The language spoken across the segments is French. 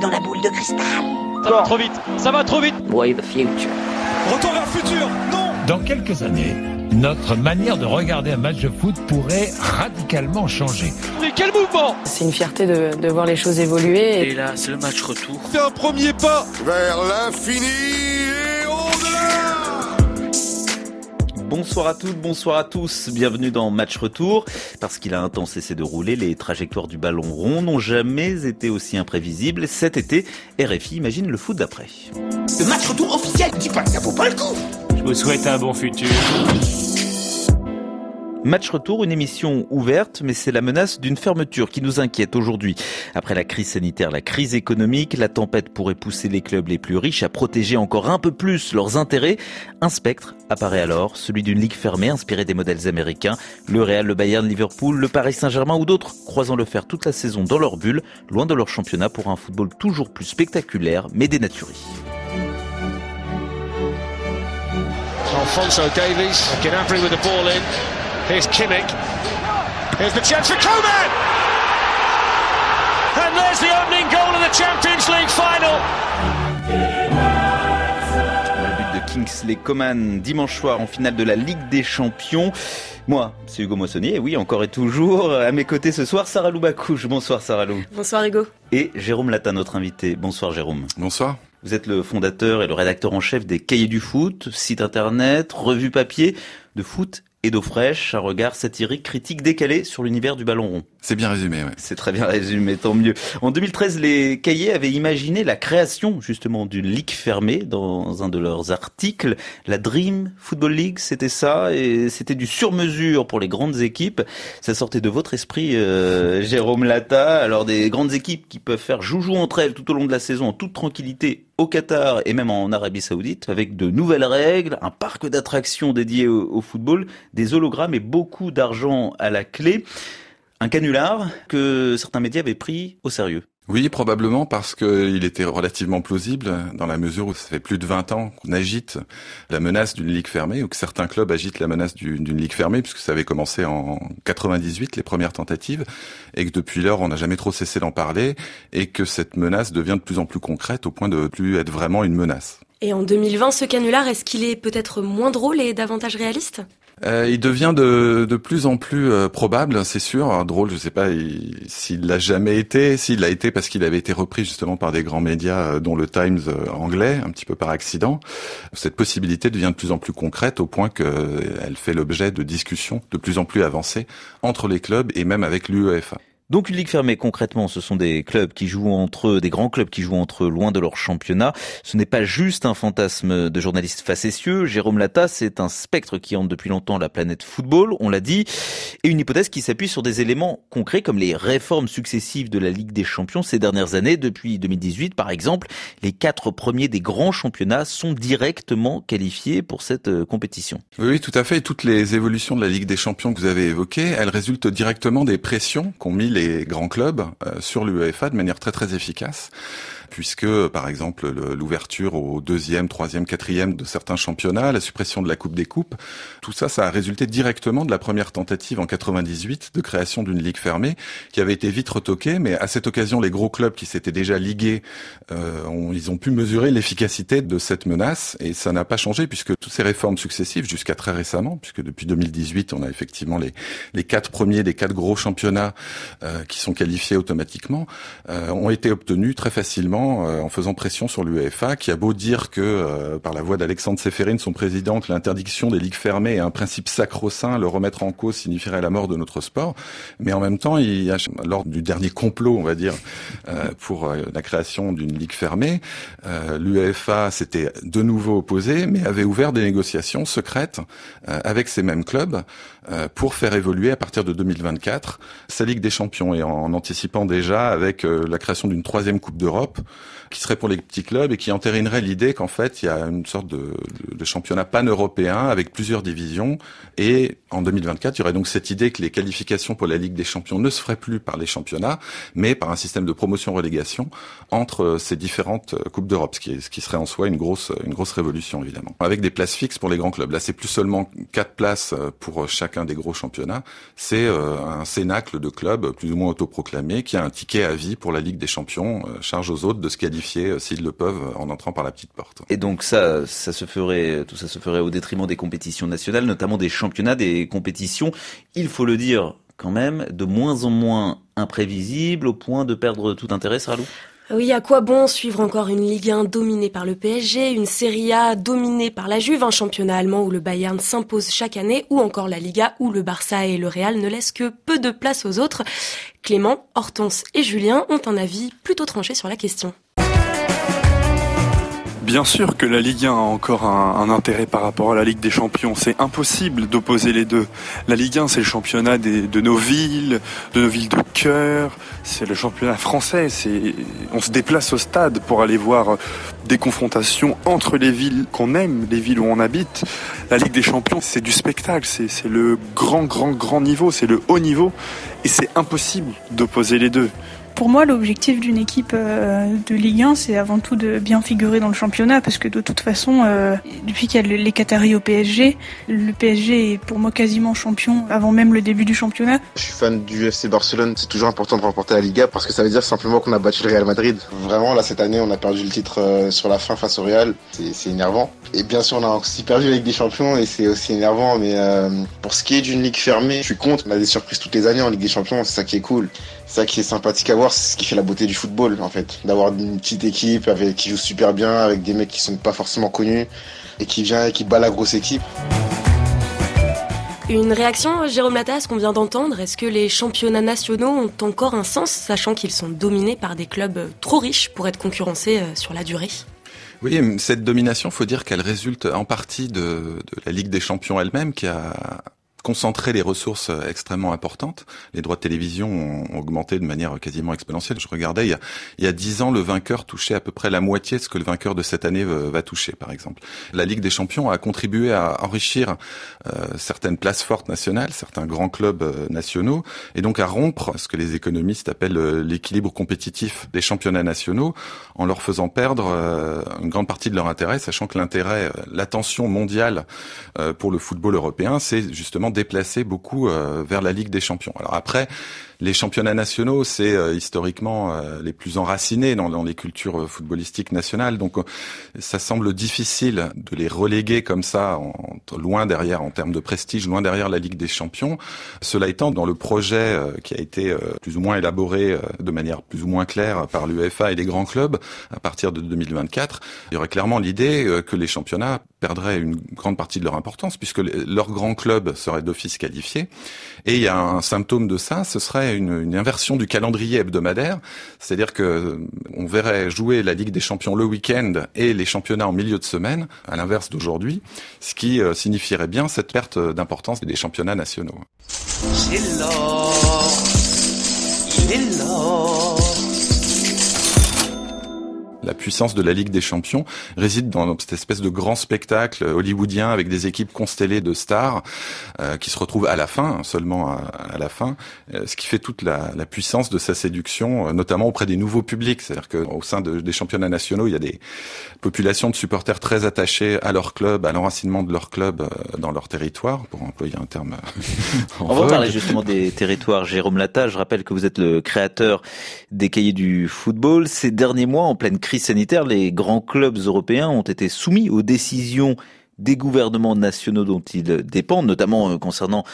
Dans la boule de cristal. Ça va trop vite, ça va trop vite. Boy, the future. Retour vers le futur, non Dans quelques années, notre manière de regarder un match de foot pourrait radicalement changer. Mais quel mouvement C'est une fierté de, de voir les choses évoluer. Et là, c'est le match retour. C'est un premier pas vers l'infini Bonsoir à toutes, bonsoir à tous, bienvenue dans Match Retour. Parce qu'il a un temps cessé de rouler, les trajectoires du ballon rond n'ont jamais été aussi imprévisibles. Cet été, RFI imagine le foot d'après. Le match retour officiel, dis pas que ça vaut pas le coup Je vous souhaite un bon futur. Match Retour, une émission ouverte, mais c'est la menace d'une fermeture qui nous inquiète aujourd'hui. Après la crise sanitaire, la crise économique, la tempête pourrait pousser les clubs les plus riches à protéger encore un peu plus leurs intérêts. Un spectre apparaît alors, celui d'une ligue fermée inspirée des modèles américains. Le Real, le Bayern, Liverpool, le Paris Saint-Germain ou d'autres croisant le faire toute la saison dans leur bulle, loin de leur championnat pour un football toujours plus spectaculaire, mais dénaturé. Alfonso. Here's Kimmich. Here's the chance for Coman! And there's the opening goal of the Champions League final. Le but de Kingsley Coman dimanche soir en finale de la Ligue des Champions. Moi, c'est Hugo Moissonnier, et oui, encore et toujours. À mes côtés ce soir, Sarah Loubacouche. Bonsoir Sarah Lou. Bonsoir Hugo. Et Jérôme Latin, notre invité. Bonsoir Jérôme. Bonsoir. Vous êtes le fondateur et le rédacteur en chef des Cahiers du Foot, site internet, revue papier de foot et d'eau fraîche, un regard satirique, critique, décalé sur l'univers du ballon rond. C'est bien résumé, ouais. C'est très bien résumé, tant mieux. En 2013, les cahiers avaient imaginé la création justement d'une ligue fermée dans un de leurs articles. La Dream Football League, c'était ça, et c'était du sur-mesure pour les grandes équipes. Ça sortait de votre esprit, euh, Jérôme Lata. Alors des grandes équipes qui peuvent faire joujou entre elles tout au long de la saison en toute tranquillité au Qatar et même en Arabie Saoudite avec de nouvelles règles, un parc d'attractions dédié au, football, des hologrammes et beaucoup d'argent à la clé. Un canular que certains médias avaient pris au sérieux. Oui, probablement parce qu'il était relativement plausible dans la mesure où ça fait plus de 20 ans qu'on agite la menace d'une ligue fermée ou que certains clubs agitent la menace d'une ligue fermée puisque ça avait commencé en 98 les premières tentatives et que depuis lors on n'a jamais trop cessé d'en parler et que cette menace devient de plus en plus concrète au point de plus être vraiment une menace. Et en 2020, ce canular, est-ce qu'il est peut-être moins drôle et davantage réaliste? Euh, il devient de, de plus en plus euh, probable, c'est sûr. Drôle, je sais pas s'il l'a jamais été. S'il l'a été parce qu'il avait été repris justement par des grands médias, euh, dont le Times anglais, un petit peu par accident. Cette possibilité devient de plus en plus concrète au point qu'elle fait l'objet de discussions de plus en plus avancées entre les clubs et même avec l'UEFA. Donc une ligue fermée, concrètement, ce sont des clubs qui jouent entre eux, des grands clubs qui jouent entre eux loin de leur championnat. Ce n'est pas juste un fantasme de journalistes facétieux. Jérôme Latta, c'est un spectre qui hante depuis longtemps la planète football, on l'a dit, et une hypothèse qui s'appuie sur des éléments concrets comme les réformes successives de la Ligue des Champions ces dernières années. Depuis 2018, par exemple, les quatre premiers des grands championnats sont directement qualifiés pour cette compétition. Oui, tout à fait. Toutes les évolutions de la Ligue des Champions que vous avez évoquées, elles résultent directement des pressions qu'ont mis les les grands clubs euh, sur l'UEFA de manière très très efficace puisque par exemple l'ouverture au deuxième, troisième, quatrième de certains championnats, la suppression de la Coupe des Coupes, tout ça, ça a résulté directement de la première tentative en 98 de création d'une ligue fermée qui avait été vite retoquée, mais à cette occasion, les gros clubs qui s'étaient déjà ligués, euh, ont, ils ont pu mesurer l'efficacité de cette menace et ça n'a pas changé puisque toutes ces réformes successives jusqu'à très récemment, puisque depuis 2018, on a effectivement les, les quatre premiers des quatre gros championnats euh, qui sont qualifiés automatiquement, euh, ont été obtenus très facilement en faisant pression sur l'UEFA, qui a beau dire que, euh, par la voix d'Alexandre Seferin, son président, que l'interdiction des ligues fermées est un principe sacro-saint, le remettre en cause signifierait la mort de notre sport. Mais en même temps, il a, lors du dernier complot, on va dire, euh, pour euh, la création d'une ligue fermée, l'UEFA s'était de nouveau opposé, mais avait ouvert des négociations secrètes avec ces mêmes clubs pour faire évoluer à partir de 2024 sa Ligue des Champions et en anticipant déjà avec la création d'une troisième Coupe d'Europe qui serait pour les petits clubs et qui entérinerait l'idée qu'en fait il y a une sorte de, de, championnat pan-européen avec plusieurs divisions. Et en 2024 il y aurait donc cette idée que les qualifications pour la Ligue des Champions ne se feraient plus par les championnats mais par un système de promotion-relégation entre ces différentes coupes d'Europe, ce qui, ce qui serait en soi une grosse une grosse révolution évidemment. Avec des places fixes pour les grands clubs. Là c'est plus seulement quatre places pour chacun des gros championnats, c'est un cénacle de clubs plus ou moins autoproclamés qui a un ticket à vie pour la Ligue des Champions, charge aux autres de se qualifier s'ils le peuvent en entrant par la petite porte. Et donc ça, ça se ferait, tout ça se ferait au détriment des compétitions nationales, notamment des championnats, des compétitions. Il faut le dire quand même, de moins en moins imprévisibles au point de perdre tout intérêt, Saralou oui, à quoi bon suivre encore une Ligue 1 dominée par le PSG, une Serie A dominée par la Juve, un championnat allemand où le Bayern s'impose chaque année, ou encore la Liga où le Barça et le Real ne laissent que peu de place aux autres? Clément, Hortense et Julien ont un avis plutôt tranché sur la question. Bien sûr que la Ligue 1 a encore un, intérêt par rapport à la Ligue des Champions. C'est impossible d'opposer les deux. La Ligue 1, c'est le championnat de nos villes, de nos villes de cœur. C'est le championnat français. On se déplace au stade pour aller voir des confrontations entre les villes qu'on aime, les villes où on habite. La Ligue des Champions, c'est du spectacle. C'est le grand, grand, grand niveau. C'est le haut niveau. Et c'est impossible d'opposer les deux. Pour moi, l'objectif d'une équipe euh, de Ligue 1, c'est avant tout de bien figurer dans le championnat, parce que de toute façon, euh, depuis qu'il y a les Qataris au PSG, le PSG est pour moi quasiment champion avant même le début du championnat. Je suis fan du FC Barcelone, c'est toujours important de remporter la Liga, parce que ça veut dire simplement qu'on a battu le Real Madrid. Vraiment, là, cette année, on a perdu le titre euh, sur la fin face au Real, c'est énervant. Et bien sûr, on a aussi perdu la Ligue des Champions, et c'est aussi énervant, mais pour ce qui est d'une ligue fermée, je suis contre. On a des surprises toutes les années en Ligue des Champions, c'est ça qui est cool ça qui est sympathique à voir, c'est ce qui fait la beauté du football en fait, d'avoir une petite équipe avec qui joue super bien, avec des mecs qui sont pas forcément connus et qui vient et qui bat la grosse équipe. Une réaction, Jérôme Lata, à ce qu'on vient d'entendre? Est-ce que les championnats nationaux ont encore un sens, sachant qu'ils sont dominés par des clubs trop riches pour être concurrencés euh, sur la durée? Oui, cette domination, faut dire qu'elle résulte en partie de, de la Ligue des Champions elle-même, qui a concentrer les ressources euh, extrêmement importantes. Les droits de télévision ont augmenté de manière quasiment exponentielle. Je regardais, il y a, il y a 10 ans, le vainqueur touchait à peu près la moitié de ce que le vainqueur de cette année euh, va toucher, par exemple. La Ligue des Champions a contribué à enrichir euh, certaines places fortes nationales, certains grands clubs nationaux, et donc à rompre ce que les économistes appellent l'équilibre compétitif des championnats nationaux, en leur faisant perdre une grande partie de leur intérêt, sachant que l'intérêt, l'attention mondiale pour le football européen, c'est justement déplacé beaucoup euh, vers la Ligue des Champions. Alors après, les championnats nationaux, c'est euh, historiquement euh, les plus enracinés dans, dans, les cultures footballistiques nationales. Donc, ça semble difficile de les reléguer comme ça, en, loin derrière en termes de prestige, loin derrière la Ligue des Champions. Cela étant, dans le projet qui a été plus ou moins élaboré de manière plus ou moins claire par l'UEFA et les grands clubs à partir de 2024, il y aurait clairement l'idée que les championnats perdraient une grande partie de leur importance puisque leurs grands clubs seraient d'office qualifiés. Et il y a un symptôme de ça, ce serait une, inversion du calendrier hebdomadaire, c'est-à-dire que on verrait jouer la Ligue des Champions le week-end et les championnats en milieu de semaine, à l'inverse d'aujourd'hui, ce qui euh, signifierait bien cette perte d'importance des championnats nationaux. L'or, l'or la puissance de la Ligue des Champions réside dans cette espèce de grand spectacle hollywoodien avec des équipes constellées de stars euh, qui se retrouvent à la fin, hein, seulement à, la fin, euh, ce qui fait toute la, la, puissance de sa séduction, euh, notamment auprès des nouveaux publics. C'est-à-dire qu'au sein de, des championnats nationaux, il y a des populations de supporters très attachés à leur club, à l'enracinement de leur club dans leur territoire, pour employer un terme. On va parler justement des territoires. Jérôme Lata, je rappelle que vous êtes le créateur des cahiers du football. Ces derniers mois, en pleine les grands clubs européens ont été soumis aux décisions des gouvernements nationaux dont ils dépendent, notamment euh, concernant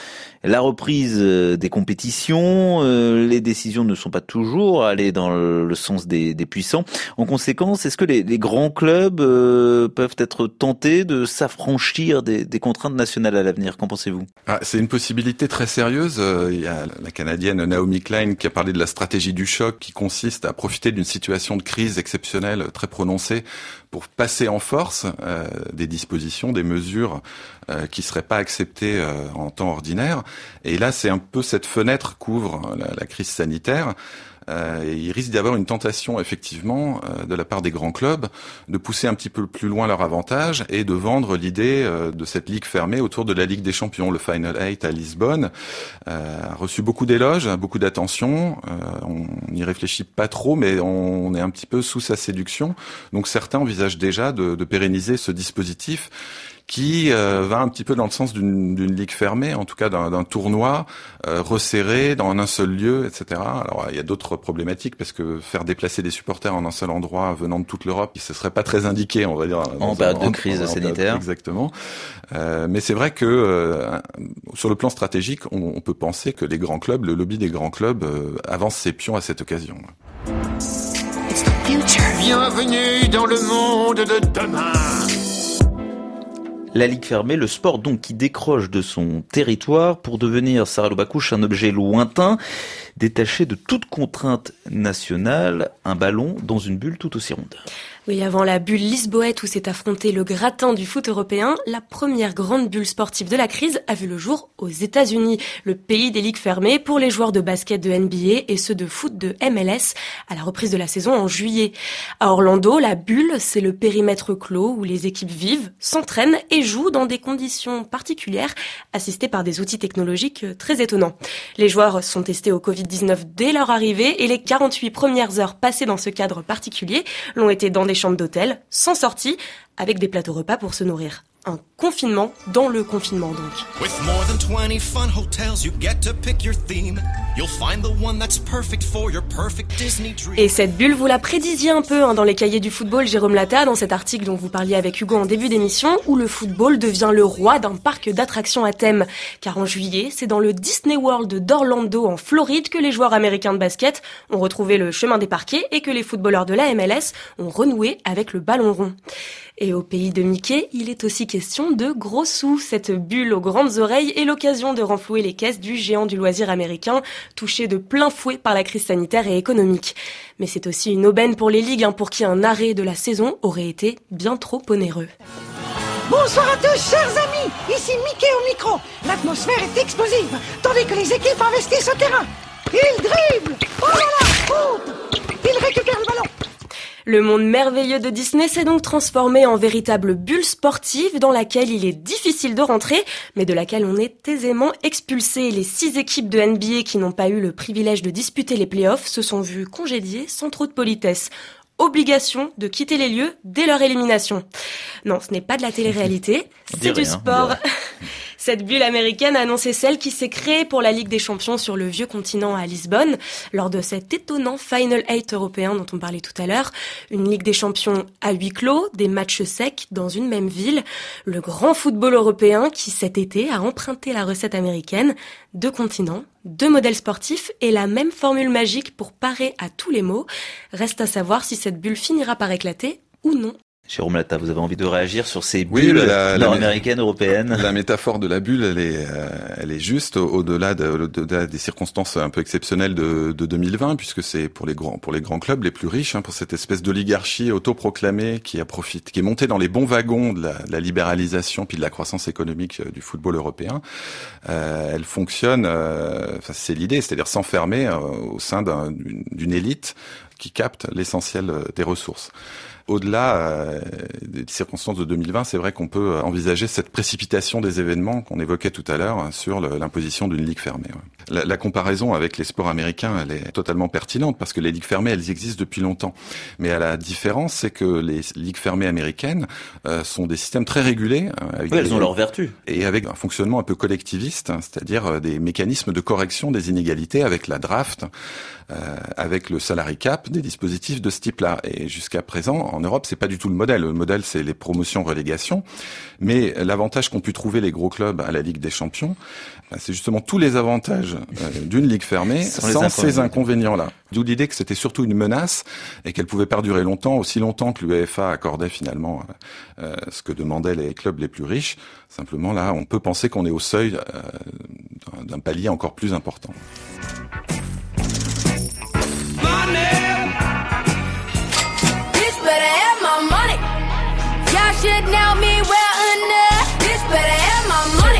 la reprise euh, des compétitions. Euh, les décisions ne sont pas toujours allées dans le sens des, puissants. En conséquence, est-ce que les, grands clubs peuvent être tentés de s'affranchir des, contraintes nationales à l'avenir? Qu'en pensez-vous? Ah, C'est une possibilité très sérieuse. Il y a la Canadienne Naomi Klein qui a parlé de la stratégie du choc qui consiste à profiter d'une situation de crise exceptionnelle très prononcée pour passer en force euh, des dispositions, des mesures euh, qui seraient pas acceptées euh, en temps ordinaire. Et là, c'est un peu cette fenêtre qu'ouvre la, la crise sanitaire euh, il risque d'y avoir une tentation effectivement euh, de la part des grands clubs de pousser un petit peu plus loin leur avantage et de vendre l'idée euh, de cette ligue fermée autour de la Ligue des Champions. Le Final Eight à Lisbonne a reçu beaucoup d'éloges, beaucoup d'attention. on n'y réfléchit pas trop, mais on est un petit peu sous sa séduction. Donc certains envisagent déjà de, de pérenniser ce dispositif qui euh, va un petit peu dans le sens d'une ligue fermée, en tout cas d'un tournoi euh, resserré dans un seul lieu, etc. Alors il y a d'autres problématiques parce que faire déplacer des supporters en un seul endroit venant de toute l'Europe, ce serait pas très indiqué, on va dire. En période de crise sanitaire. exactement. Euh, mais c'est vrai que sur le plan stratégique, on, on, peut penser que les grands clubs, le lobby des grands clubs, avance ses pions à cette occasion. Bienvenue dans le monde de demain. La Ligue fermée, le sport donc qui décroche de son territoire pour devenir, Sarah Lobacouche, un objet lointain, détaché de toute contrainte nationale, un ballon dans une bulle tout aussi ronde. Oui, avant la bulle lisboète où s'est affronté le gratin du foot européen, la première grande bulle sportive de la crise a vu le jour aux États-Unis, le pays des ligues fermées pour les joueurs de basket de NBA et ceux de foot de MLS à la reprise de la saison en juillet. À Orlando, la bulle, c'est le périmètre clos où les équipes vivent, s'entraînent et jouent dans des conditions particulières, assistées par des outils technologiques très étonnants. Les joueurs sont testés au Covid-19 dès leur arrivée et les 48 premières heures passées dans ce cadre particulier l'ont été dans des chambres d'hôtel, sans sortie, avec des plateaux repas pour se nourrir un confinement dans le confinement donc. Et cette bulle, vous la prédisiez un peu hein, dans les cahiers du football, Jérôme Lata, dans cet article dont vous parliez avec Hugo en début d'émission, où le football devient le roi d'un parc d'attractions à thème. Car en juillet, c'est dans le Disney World d'Orlando en Floride que les joueurs américains de basket ont retrouvé le chemin des parquets et que les footballeurs de la MLS ont renoué avec le ballon rond. Et au pays de Mickey, il est aussi question de gros sous. Cette bulle aux grandes oreilles est l'occasion de renflouer les caisses du géant du loisir américain, touché de plein fouet par la crise sanitaire et économique. Mais c'est aussi une aubaine pour les ligues, hein, pour qui un arrêt de la saison aurait été bien trop onéreux. Bonsoir à tous, chers amis. Ici Mickey au micro. L'atmosphère est explosive, tandis que les équipes investissent au terrain. Ils dribblent. Oh là là, Ils récupèrent le. Le monde merveilleux de Disney s'est donc transformé en véritable bulle sportive dans laquelle il est difficile de rentrer, mais de laquelle on est aisément expulsé. Les six équipes de NBA qui n'ont pas eu le privilège de disputer les playoffs se sont vues congédiées sans trop de politesse obligation de quitter les lieux dès leur élimination. Non, ce n'est pas de la télé-réalité, c'est du sport. Cette bulle américaine a annoncé celle qui s'est créée pour la Ligue des Champions sur le vieux continent à Lisbonne, lors de cet étonnant Final 8 européen dont on parlait tout à l'heure. Une Ligue des Champions à huis clos, des matchs secs dans une même ville. Le grand football européen qui cet été a emprunté la recette américaine. Deux continents, deux modèles sportifs et la même formule magique pour parer à tous les mots. Reste à savoir si cette bulle finira par éclater ou non. Jérôme Lata, vous avez envie de réagir sur ces bulles nord-américaines, européennes La métaphore de la bulle, elle est, euh, elle est juste au-delà de, des circonstances un peu exceptionnelles de, de 2020, puisque c'est pour les grands, pour les grands clubs les plus riches, hein, pour cette espèce d'oligarchie autoproclamée qui a profité, qui est montée dans les bons wagons de la, la libéralisation puis de la croissance économique euh, du football européen. Euh, elle fonctionne, euh, enfin, c'est l'idée, c'est-à-dire s'enfermer au sein d'une élite qui capte l'essentiel des ressources au-delà euh, des circonstances de 2020, c'est vrai qu'on peut envisager cette précipitation des événements qu'on évoquait tout à l'heure hein, sur l'imposition d'une ligue fermée. La, la, comparaison avec les sports américains, elle est totalement pertinente parce que les ligues fermées, elles existent depuis longtemps. Mais à la différence, c'est que les ligues fermées américaines euh, sont des systèmes très régulés. Euh, avec oui, elles ont leurs vertus. Et avec un fonctionnement un peu collectiviste, hein, c'est-à-dire des mécanismes de correction des inégalités avec la draft, avec le salary cap, des dispositifs de ce type-là. Et jusqu'à présent, en Europe, c'est pas du tout le modèle. Le modèle, c'est les promotions-relégations. Mais l'avantage qu'ont pu trouver les gros clubs à la Ligue des Champions, bah, c'est justement tous les avantages euh, d'une ligue fermée sans, ces inconvénients-là. D'où l'idée que c'était surtout une menace et qu'elle pouvait perdurer longtemps, aussi longtemps que l'UEFA accordait finalement euh, euh, ce que demandaient les clubs les plus riches. Simplement là, on peut penser qu'on est au seuil d'un palier encore plus important.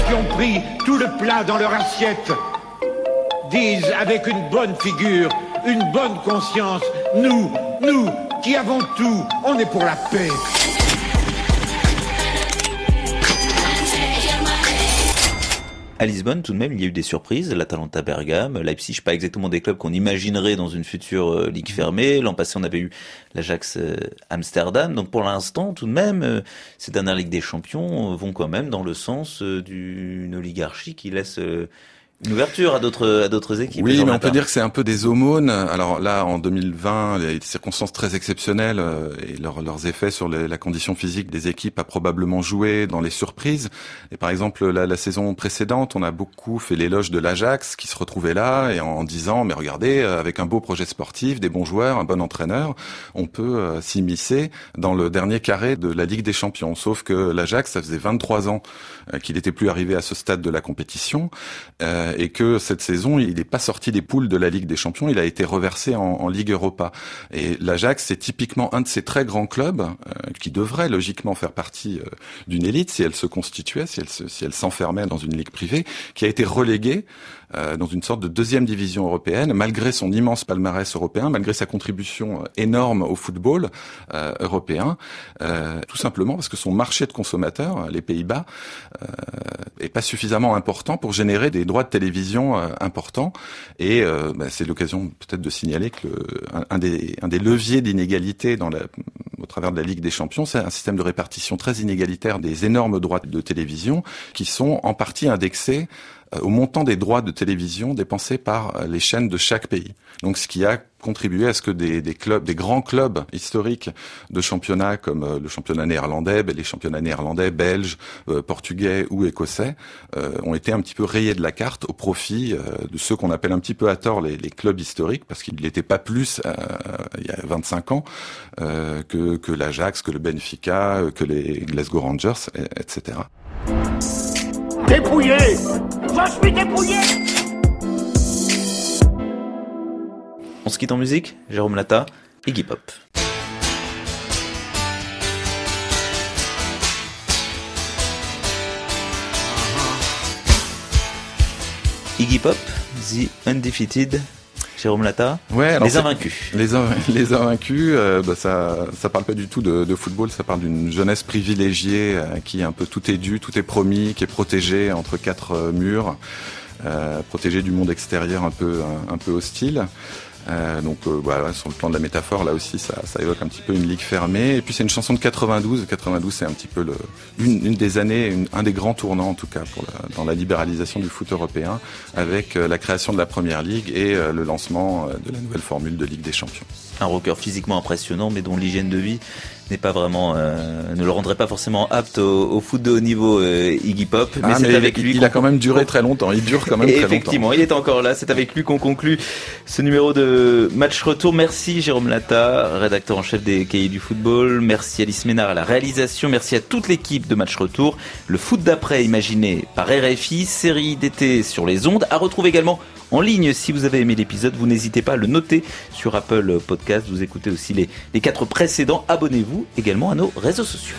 Qui ont pris tout le plat dans leur assiette disent avec une bonne figure, une bonne conscience, nous, nous, qui avons tout, on est pour la paix. À Lisbonne, tout de même, il y a eu des surprises. L'Atalanta Bergame, Leipzig, pas exactement des clubs qu'on imaginerait dans une future euh, ligue fermée. L'an passé, on avait eu l'Ajax euh, Amsterdam. Donc pour l'instant, tout de même, euh, ces dernières Ligues des Champions vont quand même dans le sens d'une oligarchie qui laisse une ouverture à d'autres à d'autres équipes. Oui, mais on peut dire que c'est un peu des aumônes. Alors là, en 2020, il y a des circonstances très exceptionnelles euh, et leurs effets sur la condition physique des équipes a probablement joué dans les surprises. Et par exemple, la, la saison précédente, on a beaucoup fait l'éloge de l'Ajax qui se retrouvait là et en, disant mais regardez, euh, avec un beau projet sportif, des bons joueurs, un bon entraîneur, on peut euh, s'immiscer dans le dernier carré de la Ligue des Champions. Sauf que l'Ajax, ça faisait 23 ans qu'il n'était plus arrivé à ce stade de la compétition. Euh, et que cette saison, il n'est pas sorti des poules de la Ligue des Champions, il a été reversé en, Ligue Europa. Et l'Ajax, c'est typiquement un de ces très grands clubs euh, qui devrait logiquement faire partie euh, d'une élite si elle se constituait, si elle s'enfermait dans une ligue privée, qui a été relégué dans une sorte de deuxième division européenne, malgré son immense palmarès européen, malgré sa contribution énorme au football européen, tout simplement parce que son marché de consommateurs, les Pays-Bas, est pas suffisamment important pour générer des droits de télévision euh, importants. Et euh, bah, c'est l'occasion peut-être de signaler que des, leviers d'inégalité dans la, au travers de la Ligue des Champions, c'est un système de répartition très inégalitaire des énormes droits de télévision qui sont en partie indexés euh, au montant des droits de télévision dépensés par euh, les chaînes de chaque pays. Donc ce qui a contribué à ce que des, des clubs, des grands clubs historiques de championnat comme euh, le championnat néerlandais, ben, les championnats néerlandais, belges, portugais ou écossais ont été un petit peu rayés de la carte au profit de ceux qu'on appelle un petit peu à tort les, les clubs historiques parce qu'ils n'étaient pas plus il y a 25 ans que, que l'Ajax, que le Benfica, que les Glasgow Rangers, etc. Dépouillé. Je suis dépouillé. On se quitte en musique. Jérôme Lata, Iggy Pop. Iggy Pop, The Undefeated, Jérôme. Ouais, les invaincus. Les, les invaincus, euh, bah, ça, ça parle pas du tout de, de football, ça parle d'une jeunesse privilégiée euh, qui un peu tout est dû, tout est promis, qui est protégée entre quatre euh, murs, euh, protégée du monde extérieur un peu, un, un peu hostile. Euh, donc euh, voilà, sur le plan de la métaphore, là aussi, ça, ça, évoque un petit peu une ligue fermée. Et puis c'est une chanson de 92. 92, c'est un petit peu le, une, des années, un des grands tournants en tout cas pour la, dans la libéralisation du foot européen, avec euh, la création de la première ligue et euh, le lancement euh, de la nouvelle formule de Ligue des Champions. Un rocker physiquement impressionnant, mais dont l'hygiène de vie n'est pas vraiment, euh, ne le rendrait pas forcément apte au, au foot de haut niveau euh, Iggy Pop. Mais ah, c'est avec lui. Il a quand même duré très longtemps. Il dure quand même très longtemps. Effectivement, il est encore là. C'est avec lui qu'on conclut ce numéro de match retour. Merci Jérôme Lata, rédacteur en chef des Cahiers du football. Merci Alice Ménard à la réalisation. Merci à toute l'équipe de match retour. Le foot d'après imaginé par RFI, série d'été sur les ondes. À retrouver également en ligne. Si vous avez aimé l'épisode, vous n'hésitez pas à le noter sur Apple Podcast. Vous écoutez aussi les, les quatre précédents. Abonnez-vous également à nos réseaux sociaux.